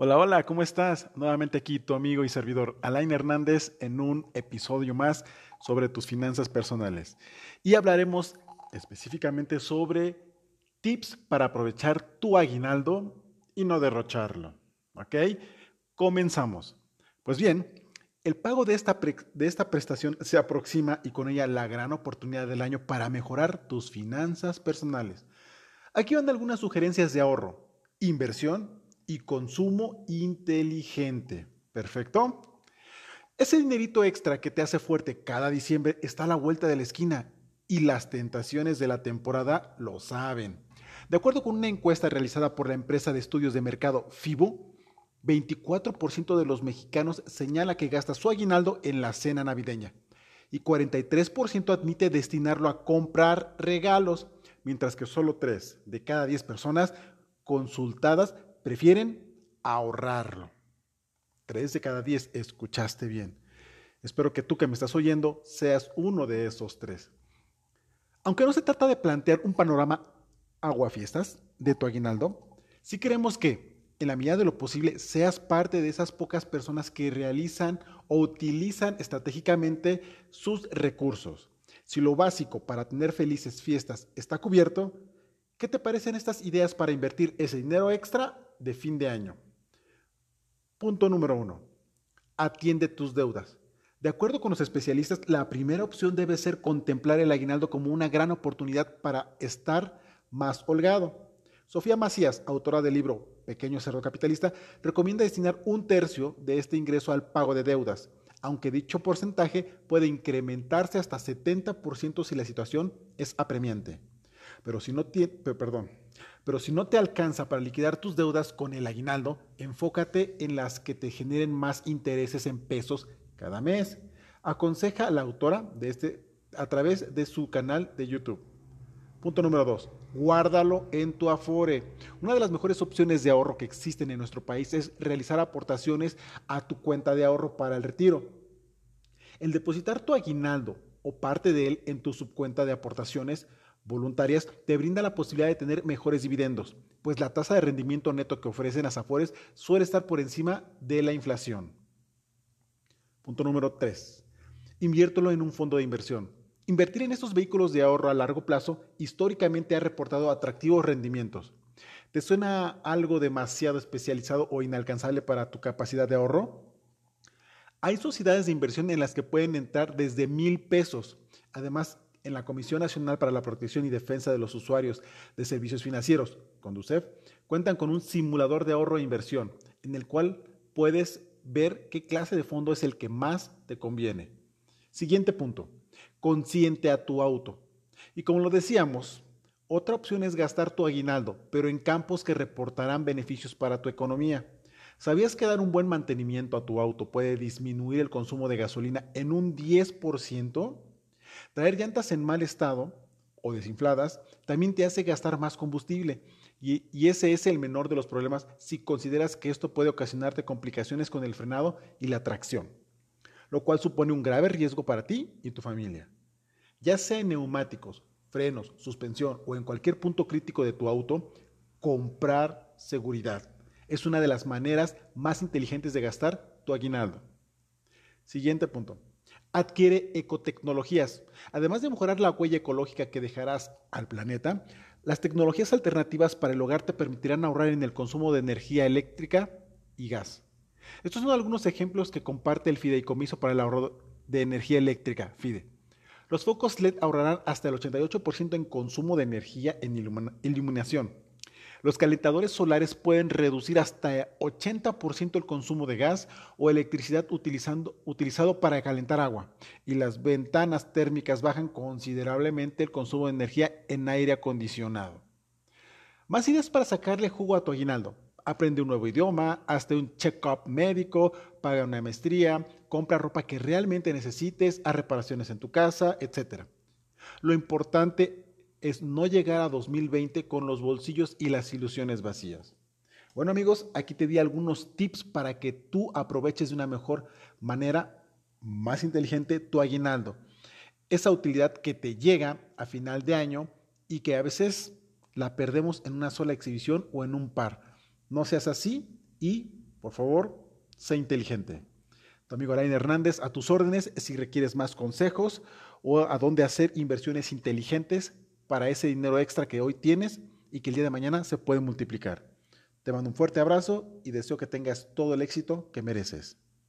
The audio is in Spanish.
Hola, hola, ¿cómo estás? Nuevamente aquí tu amigo y servidor Alain Hernández en un episodio más sobre tus finanzas personales. Y hablaremos específicamente sobre tips para aprovechar tu aguinaldo y no derrocharlo. ¿Ok? Comenzamos. Pues bien, el pago de esta, de esta prestación se aproxima y con ella la gran oportunidad del año para mejorar tus finanzas personales. Aquí van algunas sugerencias de ahorro, inversión y consumo inteligente. ¿Perfecto? Ese dinerito extra que te hace fuerte cada diciembre está a la vuelta de la esquina y las tentaciones de la temporada lo saben. De acuerdo con una encuesta realizada por la empresa de estudios de mercado FIBO, 24% de los mexicanos señala que gasta su aguinaldo en la cena navideña y 43% admite destinarlo a comprar regalos, mientras que solo 3 de cada 10 personas consultadas prefieren ahorrarlo. 3 de cada 10, escuchaste bien. Espero que tú que me estás oyendo seas uno de esos tres. Aunque no se trata de plantear un panorama aguafiestas de tu aguinaldo, si queremos que, en la medida de lo posible, seas parte de esas pocas personas que realizan o utilizan estratégicamente sus recursos. Si lo básico para tener felices fiestas está cubierto, ¿qué te parecen estas ideas para invertir ese dinero extra de fin de año? Punto número uno. Atiende tus deudas. De acuerdo con los especialistas, la primera opción debe ser contemplar el aguinaldo como una gran oportunidad para estar más holgado. Sofía Macías, autora del libro Pequeño Cerdo Capitalista, recomienda destinar un tercio de este ingreso al pago de deudas, aunque dicho porcentaje puede incrementarse hasta 70% si la situación es apremiante. Pero si no perdón, pero si no te alcanza para liquidar tus deudas con el aguinaldo, enfócate en las que te generen más intereses en pesos cada mes. Aconseja a la autora de este a través de su canal de YouTube. Punto número dos, guárdalo en tu Afore. Una de las mejores opciones de ahorro que existen en nuestro país es realizar aportaciones a tu cuenta de ahorro para el retiro. El depositar tu aguinaldo o parte de él en tu subcuenta de aportaciones voluntarias te brinda la posibilidad de tener mejores dividendos, pues la tasa de rendimiento neto que ofrecen las Afores suele estar por encima de la inflación. Punto número 3. Inviértelo en un fondo de inversión. Invertir en estos vehículos de ahorro a largo plazo históricamente ha reportado atractivos rendimientos. ¿Te suena algo demasiado especializado o inalcanzable para tu capacidad de ahorro? Hay sociedades de inversión en las que pueden entrar desde mil pesos. Además, en la Comisión Nacional para la Protección y Defensa de los Usuarios de Servicios Financieros, CONDUCEF, cuentan con un simulador de ahorro e inversión, en el cual puedes ver qué clase de fondo es el que más te conviene. Siguiente punto consciente a tu auto. Y como lo decíamos, otra opción es gastar tu aguinaldo, pero en campos que reportarán beneficios para tu economía. ¿Sabías que dar un buen mantenimiento a tu auto puede disminuir el consumo de gasolina en un 10%? Traer llantas en mal estado o desinfladas también te hace gastar más combustible y, y, ese es el menor de los problemas si consideras que esto puede ocasionarte complicaciones con el frenado y la tracción lo cual supone un grave riesgo para ti y tu familia. Ya sea en neumáticos, frenos, suspensión o en cualquier punto crítico de tu auto, comprar seguridad. Es una de las maneras más inteligentes de gastar tu aguinaldo. Siguiente punto. Adquiere ecotecnologías. Además de mejorar la huella ecológica que dejarás al planeta, las tecnologías alternativas para el hogar te permitirán ahorrar en el consumo de energía eléctrica y gas. Estos son algunos ejemplos que comparte el Fideicomiso para el ahorro de energía eléctrica, FIDE. Los focos LED ahorrarán hasta el 88% en consumo de energía en iluminación. Los calentadores solares pueden reducir hasta 80% el consumo de gas o electricidad utilizado para calentar agua. Y las ventanas térmicas bajan considerablemente el consumo de energía en aire acondicionado. Más ideas para sacarle jugo a tu aguinaldo aprende un nuevo idioma, hazte un check-up médico, paga una maestría, compra ropa que realmente necesites, haz reparaciones en tu casa, etc. Lo importante es no llegar a 2020 con los bolsillos y las ilusiones vacías. Bueno amigos, aquí te di algunos tips para que tú aproveches de una mejor manera, más inteligente, tu aguinaldo. Esa utilidad que te llega a final de año y que a veces la perdemos en una sola exhibición o en un par. No seas así y Por favor, sé inteligente. Tu amigo Alain Hernández, a tus órdenes si requieres más consejos o a dónde hacer inversiones inteligentes para ese dinero extra que hoy tienes y que el día de mañana se puede multiplicar. Te mando un fuerte abrazo y deseo que tengas todo el éxito que mereces.